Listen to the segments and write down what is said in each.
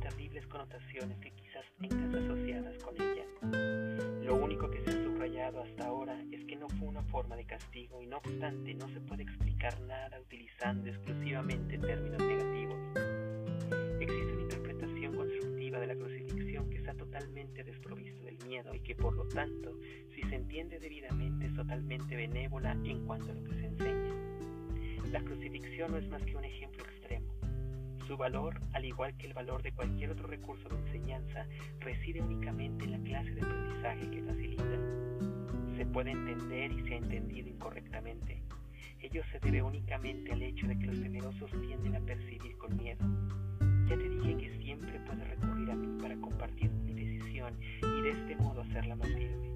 terribles connotaciones que quizás tengas asociadas con ella. Lo único que se ha subrayado hasta ahora es que no fue una forma de castigo y no obstante no se puede explicar nada utilizando exclusivamente términos negativos. Existe una interpretación constructiva de la crucifixión que está totalmente desprovisto del miedo y que por lo tanto, si se entiende debidamente, es totalmente benévola en cuanto a lo que se enseña. La crucifixión no es más que un ejemplo. Su valor, al igual que el valor de cualquier otro recurso de enseñanza, reside únicamente en la clase de aprendizaje que facilita. Se puede entender y se ha entendido incorrectamente. Ello se debe únicamente al hecho de que los temerosos tienden a percibir con miedo. Ya te dije que siempre puedes recurrir a mí para compartir mi decisión y de este modo hacerla más firme.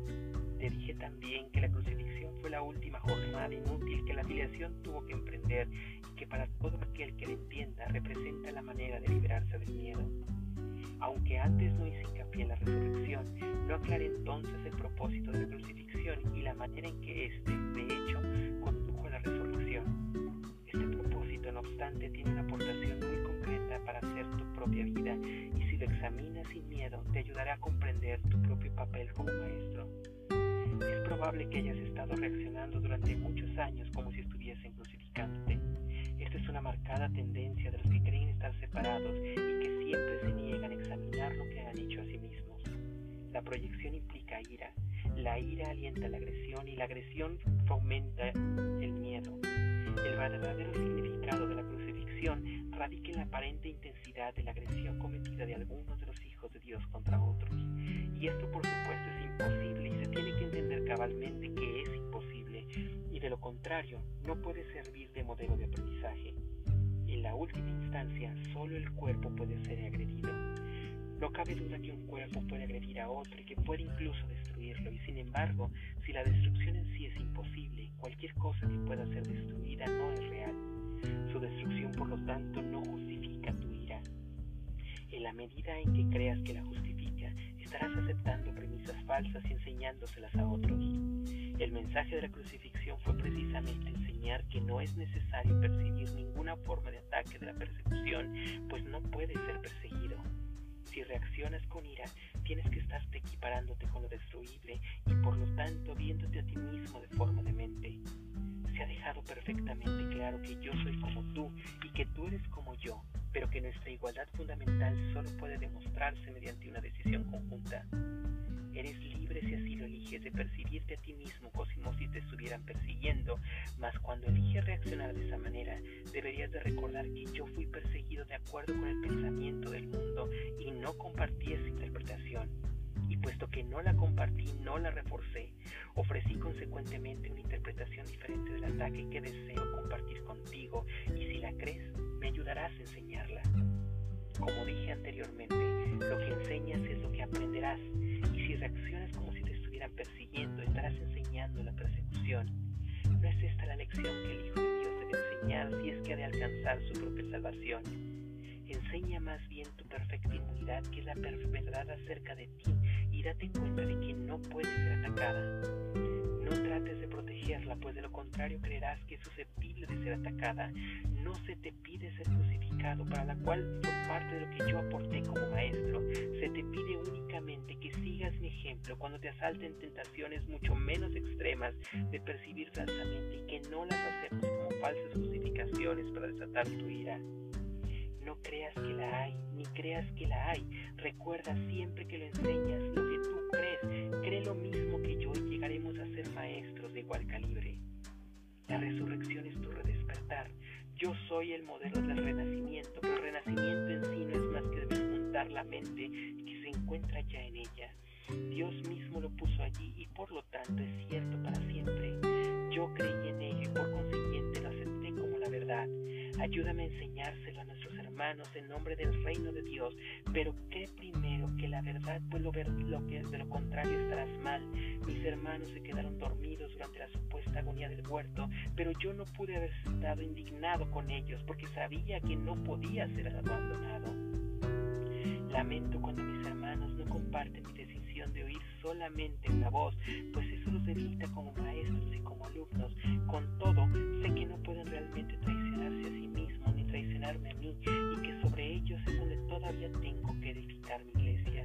Te dije también que la crucifixión fue la última jornada inútil que la afiliación tuvo que emprender y que para todo aquel que la entienda representa la manera de liberarse del miedo. Aunque antes no hice hincapié en la resurrección, no aclaré entonces el propósito de la crucifixión y la manera en que éste, de hecho, condujo a la resurrección. Este propósito, no obstante, tiene una aportación muy concreta para hacer tu propia vida y si lo examinas sin miedo, te ayudará a comprender tu propio papel como maestro. Es probable que hayas estado reaccionando durante muchos años como si estuviesen crucificándote. Esta es una marcada tendencia de los que creen estar separados y que siempre se niegan a examinar lo que han hecho a sí mismos. La proyección implica ira, la ira alienta la agresión y la agresión fomenta el miedo. El verdadero significado de la crucifixión radica en la aparente intensidad de la agresión cometida de algunos de los hijos de Dios contra otros. Y esto por supuesto es imposible cabalmente que es imposible y de lo contrario no puede servir de modelo de aprendizaje. En la última instancia solo el cuerpo puede ser agredido. No cabe duda que un cuerpo puede agredir a otro y que puede incluso destruirlo y sin embargo si la destrucción en sí es imposible, cualquier cosa que pueda ser destruida no es real. Su destrucción por lo tanto no justifica tu ira. En la medida en que creas que la justifica, estarás aceptando premisas falsas y enseñándoselas a otros. El mensaje de la crucifixión fue precisamente enseñar que no es necesario percibir ninguna forma de ataque de la persecución, pues no puedes ser perseguido. Si reaccionas con ira, tienes que estarte equiparándote con lo destruible y por lo tanto viéndote a ti mismo de forma demente. Se ha dejado perfectamente claro que yo soy como tú y que tú eres como yo, pero que nuestra igualdad fundamental solo puede demostrarse mediante una decisión conjunta. Eres libre si así lo eliges de percibirte a ti mismo como si te estuvieran persiguiendo, mas cuando eliges reaccionar de esa manera, deberías de recordar que yo fui perseguido de acuerdo con el pensamiento del mundo y no compartí esa interpretación. Puesto que no la compartí, no la reforcé, ofrecí consecuentemente una interpretación diferente del ataque que deseo compartir contigo y si la crees, me ayudarás a enseñarla. Como dije anteriormente, lo que enseñas es lo que aprenderás y si reaccionas como si te estuvieran persiguiendo, estarás enseñando la persecución. ¿No es esta la lección que el Hijo de Dios debe enseñar si es que ha de alcanzar su propia salvación? Enseña más bien tu perfecta inmunidad, que es la verdad acerca de ti, y date cuenta de que no puede ser atacada. No trates de protegerla, pues de lo contrario creerás que es susceptible de ser atacada. No se te pide ser crucificado, para la cual fue parte de lo que yo aporté como maestro. Se te pide únicamente que sigas mi ejemplo cuando te asalten tentaciones mucho menos extremas de percibir falsamente y que no las aceptes como falsas justificaciones para desatar tu ira. No creas que la hay, ni creas que la hay. Recuerda siempre que lo enseñas lo que tú crees. Cree lo mismo que yo y llegaremos a ser maestros de igual calibre. La resurrección es tu redespertar. Yo soy el modelo del renacimiento, pero el renacimiento en sí no es más que desmontar la mente que se encuentra ya en ella. Dios mismo lo puso allí y por lo tanto es cierto para siempre. Yo creí en ello y por consiguiente lo acepté como la verdad. Ayúdame a enseñárselo a nuestros en nombre del reino de Dios, pero cree primero que la verdad, pues lo, ver, lo que de lo contrario estarás mal. Mis hermanos se quedaron dormidos durante la supuesta agonía del huerto, pero yo no pude haber estado indignado con ellos porque sabía que no podía ser abandonado. Lamento cuando mis hermanos no comparten mi decisión de oír solamente una voz, pues eso los debilita como maestros y como alumnos. Con todo, sé que no pueden realmente traicionarse a sí mismos traicionarme a mí y que sobre ellos es donde todavía tengo que edificar mi iglesia.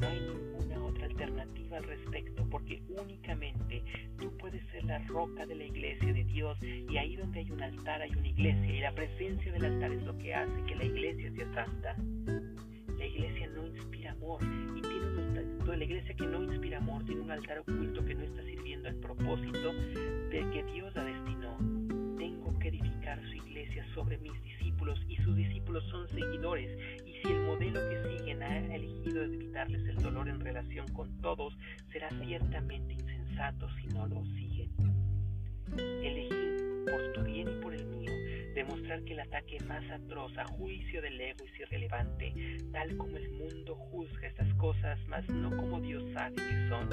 No hay ninguna otra alternativa al respecto porque únicamente tú puedes ser la roca de la iglesia de Dios y ahí donde hay un altar hay una iglesia y la presencia del altar es lo que hace que la iglesia sea santa. La iglesia no inspira amor y tiene un altar, la iglesia que no inspira amor tiene un altar oculto que no está sirviendo al propósito de que Dios la destinó. Edificar su iglesia sobre mis discípulos y sus discípulos son seguidores y si el modelo que siguen ha elegido evitarles el dolor en relación con todos será ciertamente insensato si no lo siguen. Elegí por tu bien y por el mío demostrar que el ataque más atroz a juicio del ego es irrelevante, tal como el mundo juzga estas cosas, mas no como Dios sabe que son.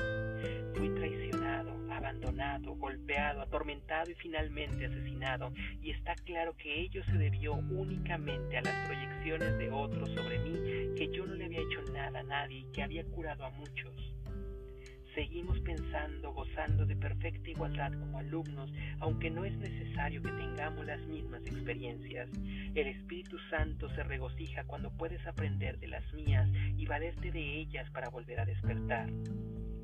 Fui traicionado, abandonado, golpeado, atormentado y finalmente asesinado, y está claro que ello se debió únicamente a las proyecciones de otros sobre mí, que yo no le había hecho nada a nadie y que había curado a muchos. Seguimos pensando, gozando de perfecta igualdad como alumnos, aunque no es necesario que tengamos las mismas experiencias. El Espíritu Santo se regocija cuando puedes aprender de las mías y valerte de ellas para volver a despertar.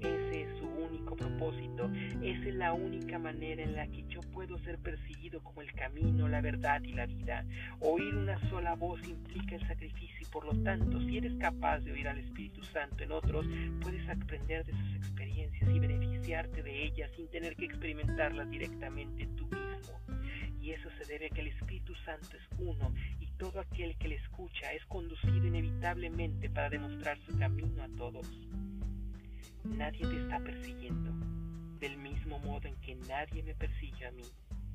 Ese es su único propósito, esa es la única manera en la que yo puedo ser percibido como el camino, la verdad y la vida. Oír una sola voz implica el sacrificio y por lo tanto, si eres capaz de oír al Espíritu Santo en otros, puedes aprender de sus experiencias y beneficiarte de ellas sin tener que experimentarlas directamente tú mismo. Y eso se debe a que el Espíritu Santo es uno y todo aquel que le escucha es conducido inevitablemente para demostrar su camino a todos. Nadie te está persiguiendo, del mismo modo en que nadie me persigue a mí.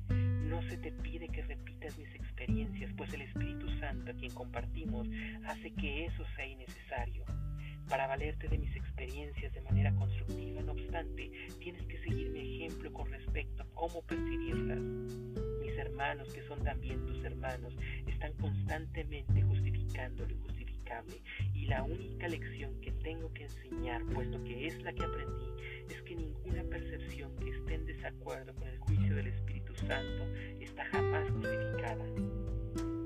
No se te pide que repitas mis experiencias, pues el Espíritu Santo a quien compartimos hace que eso sea innecesario. Para valerte de mis experiencias de manera constructiva, no obstante, tienes que seguir mi ejemplo con respecto a cómo percibirlas. Mis hermanos, que son también tus hermanos, están constantemente justificando lo y la única lección que tengo que enseñar, puesto que es la que aprendí, es que ninguna percepción que esté en desacuerdo con el juicio del Espíritu Santo está jamás justificada.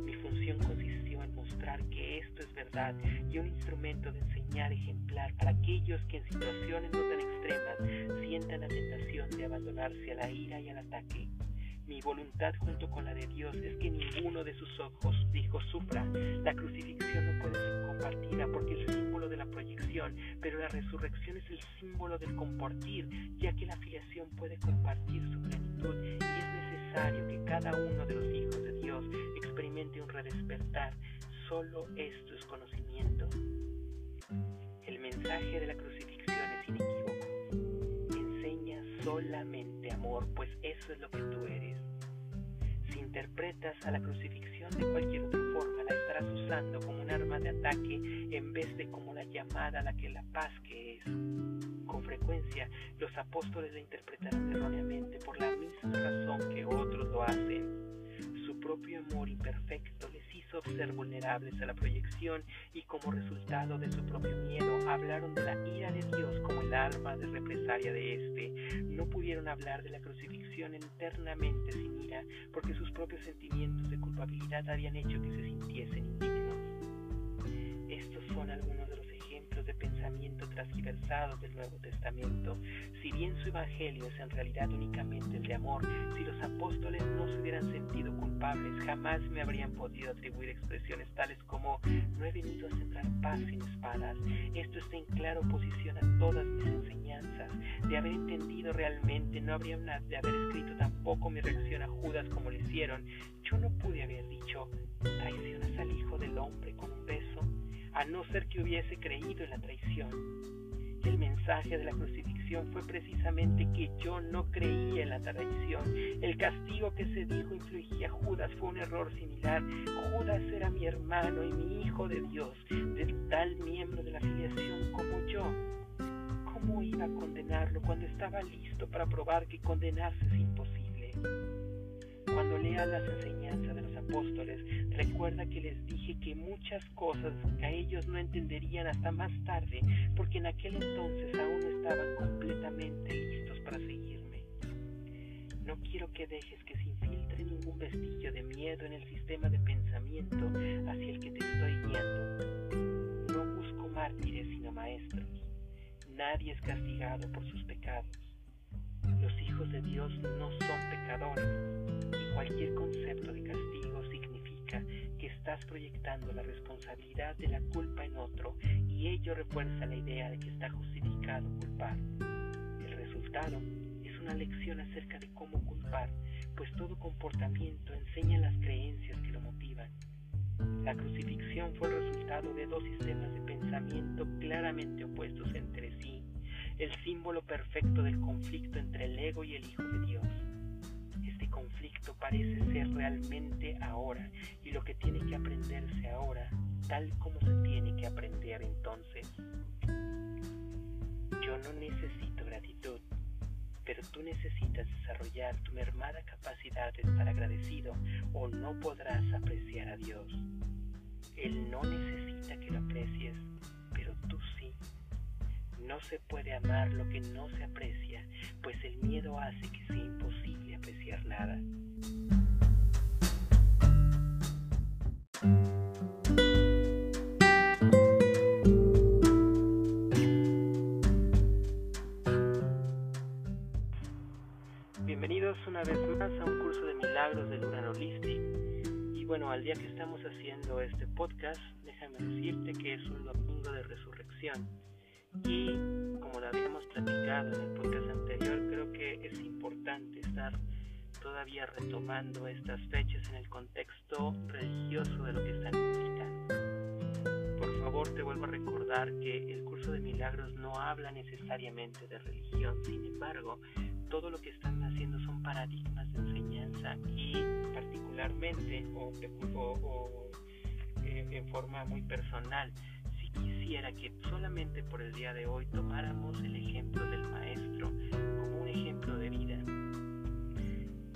Mi función consistió en mostrar que esto es verdad y un instrumento de enseñar ejemplar para aquellos que en situaciones no tan extremas sientan la tentación de abandonarse a la ira y al ataque. Mi voluntad junto con la de Dios es que ninguno de sus ojos, dijo, sufra. La crucifixión no puede ser compartida porque es el símbolo de la proyección, pero la resurrección es el símbolo del compartir, ya que la filiación puede compartir su plenitud y es necesario que cada uno de los hijos de Dios experimente un redespertar. Solo esto es conocimiento. El mensaje de la crucifixión solamente amor, pues eso es lo que tú eres interpretas a la crucifixión de cualquier otra forma, la estarás usando como un arma de ataque en vez de como la llamada a la que la paz que es. Con frecuencia, los apóstoles la interpretaron erróneamente por la misma razón que otros lo hacen. Su propio amor imperfecto hizo ser vulnerables a la proyección y como resultado de su propio miedo hablaron de la ira de Dios como el arma de represalia de éste. No pudieron hablar de la crucifixión internamente sin ira porque sus propios sentimientos de culpabilidad habían hecho que se sintiesen indignos. Estos son algunos pensamiento transversado del Nuevo Testamento. Si bien su evangelio es en realidad únicamente el de amor, si los apóstoles no se hubieran sentido culpables, jamás me habrían podido atribuir expresiones tales como no he venido a sembrar paz sin espadas. Esto está en clara oposición a todas mis enseñanzas. De haber entendido realmente, no habría de haber escrito tampoco mi reacción a Judas como lo hicieron. Yo no pude haber dicho, traicionas al Hijo del Hombre con un beso a no ser que hubiese creído en la traición. El mensaje de la crucifixión fue precisamente que yo no creía en la traición. El castigo que se dijo infligía a Judas fue un error similar. Judas era mi hermano y mi hijo de Dios, de tal miembro de la filiación como yo. ¿Cómo iba a condenarlo cuando estaba listo para probar que condenarse es imposible? Cuando lea las enseñanzas de los apóstoles, recuerda que les dije que muchas cosas a ellos no entenderían hasta más tarde, porque en aquel entonces aún estaban completamente listos para seguirme. No quiero que dejes que se infiltre ningún vestigio de miedo en el sistema de pensamiento hacia el que te estoy guiando. No busco mártires sino maestros. Nadie es castigado por sus pecados. Los hijos de Dios no son pecadores cualquier concepto de castigo significa que estás proyectando la responsabilidad de la culpa en otro y ello refuerza la idea de que está justificado culpar. El resultado es una lección acerca de cómo culpar, pues todo comportamiento enseña las creencias que lo motivan. La crucifixión fue el resultado de dos sistemas de pensamiento claramente opuestos entre sí el símbolo perfecto del conflicto entre el ego y el Hijo de Dios. Este conflicto parece ser realmente ahora y lo que tiene que aprenderse ahora, tal como se tiene que aprender entonces. Yo no necesito gratitud, pero tú necesitas desarrollar tu mermada capacidad de estar agradecido o no podrás apreciar a Dios. Él no necesita que lo aprecies, no se puede amar lo que no se aprecia, pues el miedo hace que sea imposible apreciar nada. Bienvenidos una vez más a un curso de milagros de Lunar Holistic. Y bueno, al día que estamos haciendo este podcast, déjame decirte que es un domingo de resurrección y como lo habíamos platicado en el podcast anterior, creo que es importante estar todavía retomando estas fechas en el contexto religioso de lo que están significando. Por favor, te vuelvo a recordar que el curso de milagros no habla necesariamente de religión, sin embargo, todo lo que están haciendo son paradigmas de enseñanza y particularmente o, eh, en forma muy personal quisiera que solamente por el día de hoy tomáramos el ejemplo del Maestro como un ejemplo de vida.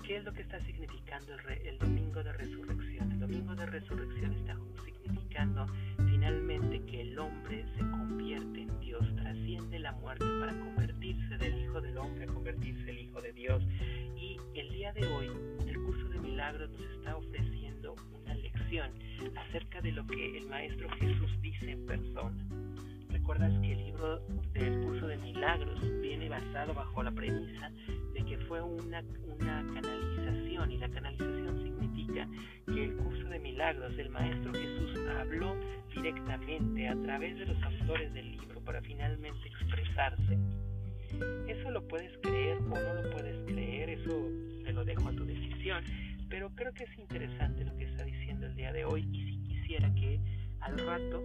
¿Qué es lo que está significando el, Domingo de Resurrección? El Domingo de Resurrección está significando finalmente que el hombre se convierte en Dios, trasciende la muerte para convertirse del Hijo del Hombre a convertirse el Hijo de Dios. Y el día de hoy, el curso de milagros nos está ofreciendo una lección acerca de lo que el Maestro Jesús dice en persona. Recuerdas que el libro del curso de milagros viene basado bajo la premisa de que fue una, una canalización y la canalización significa que el curso de milagros del Maestro Jesús habló directamente a través de los autores del libro para finalmente expresarse. Eso lo puedes creer o no lo puedes creer, eso te lo dejo a tu decisión, pero creo que es interesante lo que está diciendo el día de hoy y si quisiera que al rato,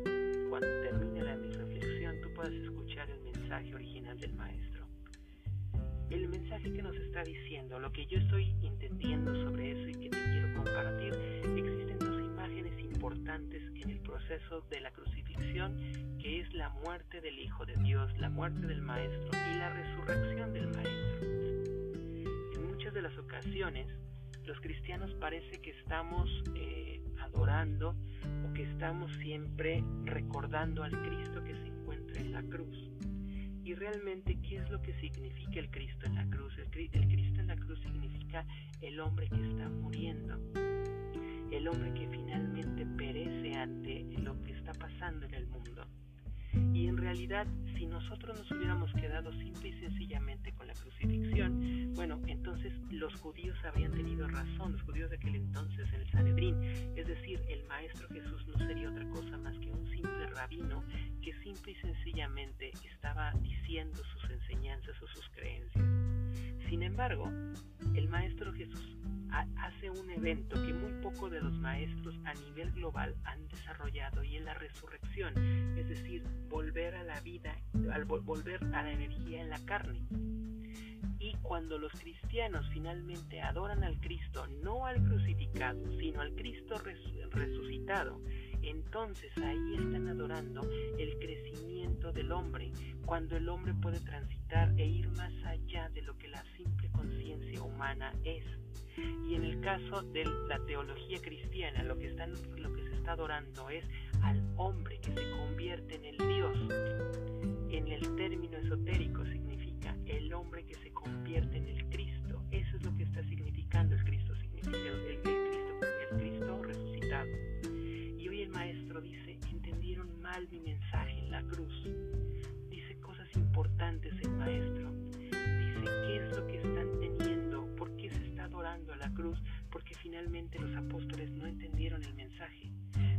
cuando termine la, mi reflexión, tú puedas escuchar el mensaje original del maestro. El mensaje que nos está diciendo, lo que yo estoy entendiendo sobre eso y que te quiero compartir, existen dos imágenes importantes en el proceso de la crucifixión, que es la muerte del Hijo de Dios, la muerte del Maestro y la resurrección del Maestro. En muchas de las ocasiones, los cristianos parece que estamos eh, adorando o que estamos siempre recordando al Cristo que se encuentra en la cruz. Y realmente, ¿qué es lo que significa el Cristo en la cruz? El, el Cristo en la cruz significa el hombre que está muriendo, el hombre que finalmente perece ante lo que está pasando en el mundo. Y en realidad, si nosotros nos hubiéramos quedado simple y sencillamente con la crucifixión, bueno, entonces los judíos habrían tenido razón, los judíos de aquel entonces en el Sanedrín, es decir, el Maestro Jesús no sería otra cosa más que un simple rabino que simple y sencillamente estaba diciendo sus enseñanzas o sus creencias. Sin embargo, el Maestro Jesús hace un evento que muy poco de los maestros a nivel global han desarrollado y es la resurrección, es decir, volver a la vida, al volver a la energía en la carne. Y cuando los cristianos finalmente adoran al Cristo, no al crucificado, sino al Cristo resucitado, entonces ahí están adorando el crecimiento del hombre, cuando el hombre puede transitar e ir más allá de lo que la simple conciencia humana es. Y en el caso de la teología cristiana, lo que, están, lo que se está adorando es al hombre que se convierte en el Dios. En el término esotérico significa el hombre que se convierte en el cruz. Dice cosas importantes el maestro. Dice, ¿qué es lo que están teniendo? la cruz porque finalmente los apóstoles no entendieron el mensaje.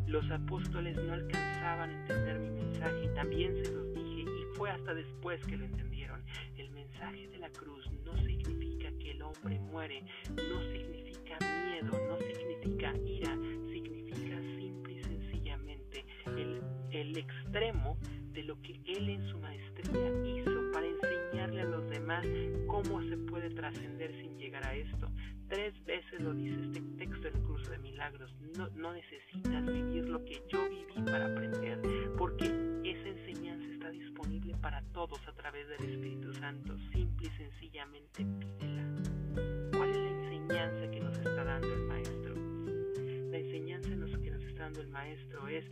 Los apóstoles no alcanzaban a entender mi mensaje y también se los dije y fue hasta después que lo entendieron. El mensaje de la cruz no significa que el hombre muere, no significa miedo, no significa ira, significa simple y sencillamente el, el extremo de lo que él en su maestría hizo para enseñarle a los demás cómo se puede trascender sin llegar a esto. Tres veces lo dice este texto en el curso de milagros. No, no necesitas vivir lo que yo viví para aprender, porque esa enseñanza está disponible para todos a través del Espíritu Santo. Simple y sencillamente pídela. ¿Cuál es la enseñanza que nos está dando el Maestro? La enseñanza que nos está dando el Maestro es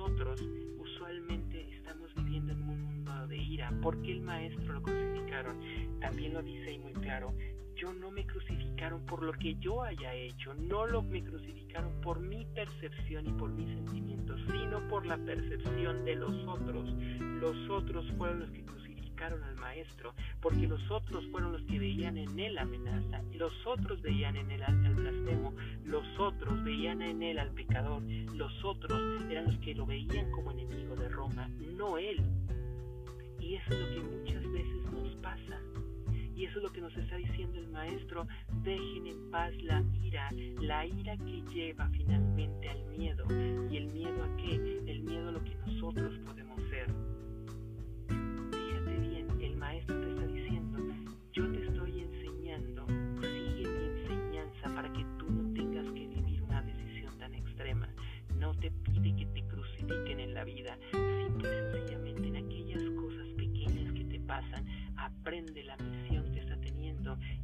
nosotros usualmente estamos viviendo en un mundo de ira. ¿Por qué el Maestro lo crucificaron? También lo dice y muy claro yo no me crucificaron por lo que yo haya hecho, no lo me crucificaron por mi percepción y por mis sentimientos, sino por la percepción de los otros. Los otros fueron los que crucificaron al maestro, porque los otros fueron los que veían en él amenaza, los otros veían en él al blasfemo, los otros veían en él al pecador, los otros eran los que lo veían como enemigo de Roma, no él. Y eso es lo que muchas veces nos pasa y eso es lo que nos está diciendo el maestro, dejen en paz la ira, la ira que lleva finalmente al miedo. ¿Y el miedo a qué? El miedo a lo que nosotros podemos ser. La vida, simple y sencillamente en aquellas cosas pequeñas que te pasan, aprende la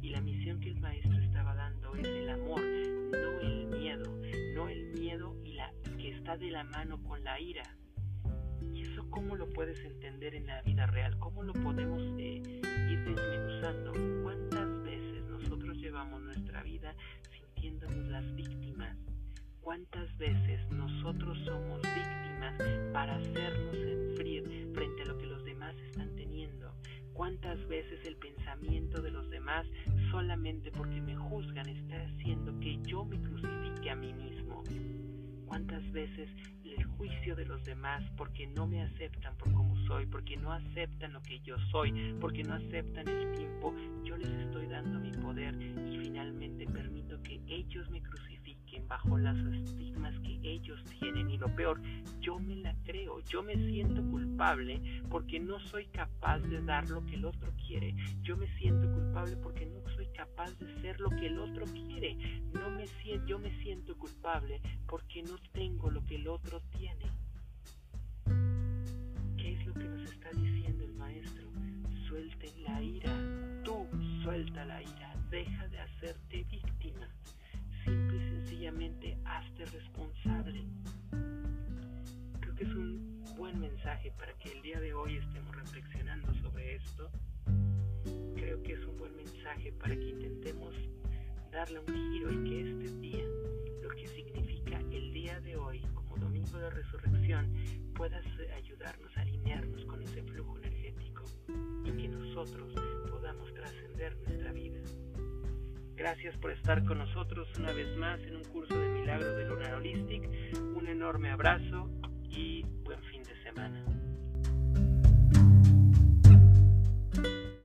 y la misión que el maestro estaba dando es el amor, no el miedo, no el miedo y la que está de la mano con la ira. ¿Y eso cómo lo puedes entender en la vida real? ¿Cómo lo podemos eh, ir desmenuzando? ¿Cuántas veces nosotros llevamos nuestra vida sintiéndonos las víctimas? ¿Cuántas veces nosotros somos víctimas para hacernos enfriar frente a lo que los demás están teniendo? ¿Cuántas veces el pensamiento de los demás solamente porque me juzgan está haciendo que yo me crucifique a mí mismo? ¿Cuántas veces el juicio de los demás porque no me aceptan por como soy, porque no aceptan lo que yo soy, porque no aceptan el tiempo, yo les estoy dando mi poder y finalmente permito que ellos me crucifiquen bajo las estigmas que ellos tienen y lo peor, yo me la creo, yo me siento culpable porque no soy capaz de dar lo que el otro quiere, yo me siento culpable porque no soy capaz de ser lo que el otro quiere, no me siento, yo me siento culpable porque no tengo lo que el otro tiene. ¿Qué es lo que nos está diciendo el maestro? Suelten la ira, tú suelta la ira, deja de hacerte víctima sencillamente hazte responsable. Creo que es un buen mensaje para que el día de hoy estemos reflexionando sobre esto. Creo que es un buen mensaje para que intentemos darle un giro y que este día, lo que significa el día de hoy como domingo de resurrección, pueda ayudarnos a alinearnos con ese flujo energético y que nosotros podamos trascender nuestra vida. Gracias por estar con nosotros una vez más en un curso de milagros de Lunar Holistic. Un enorme abrazo y buen fin de semana.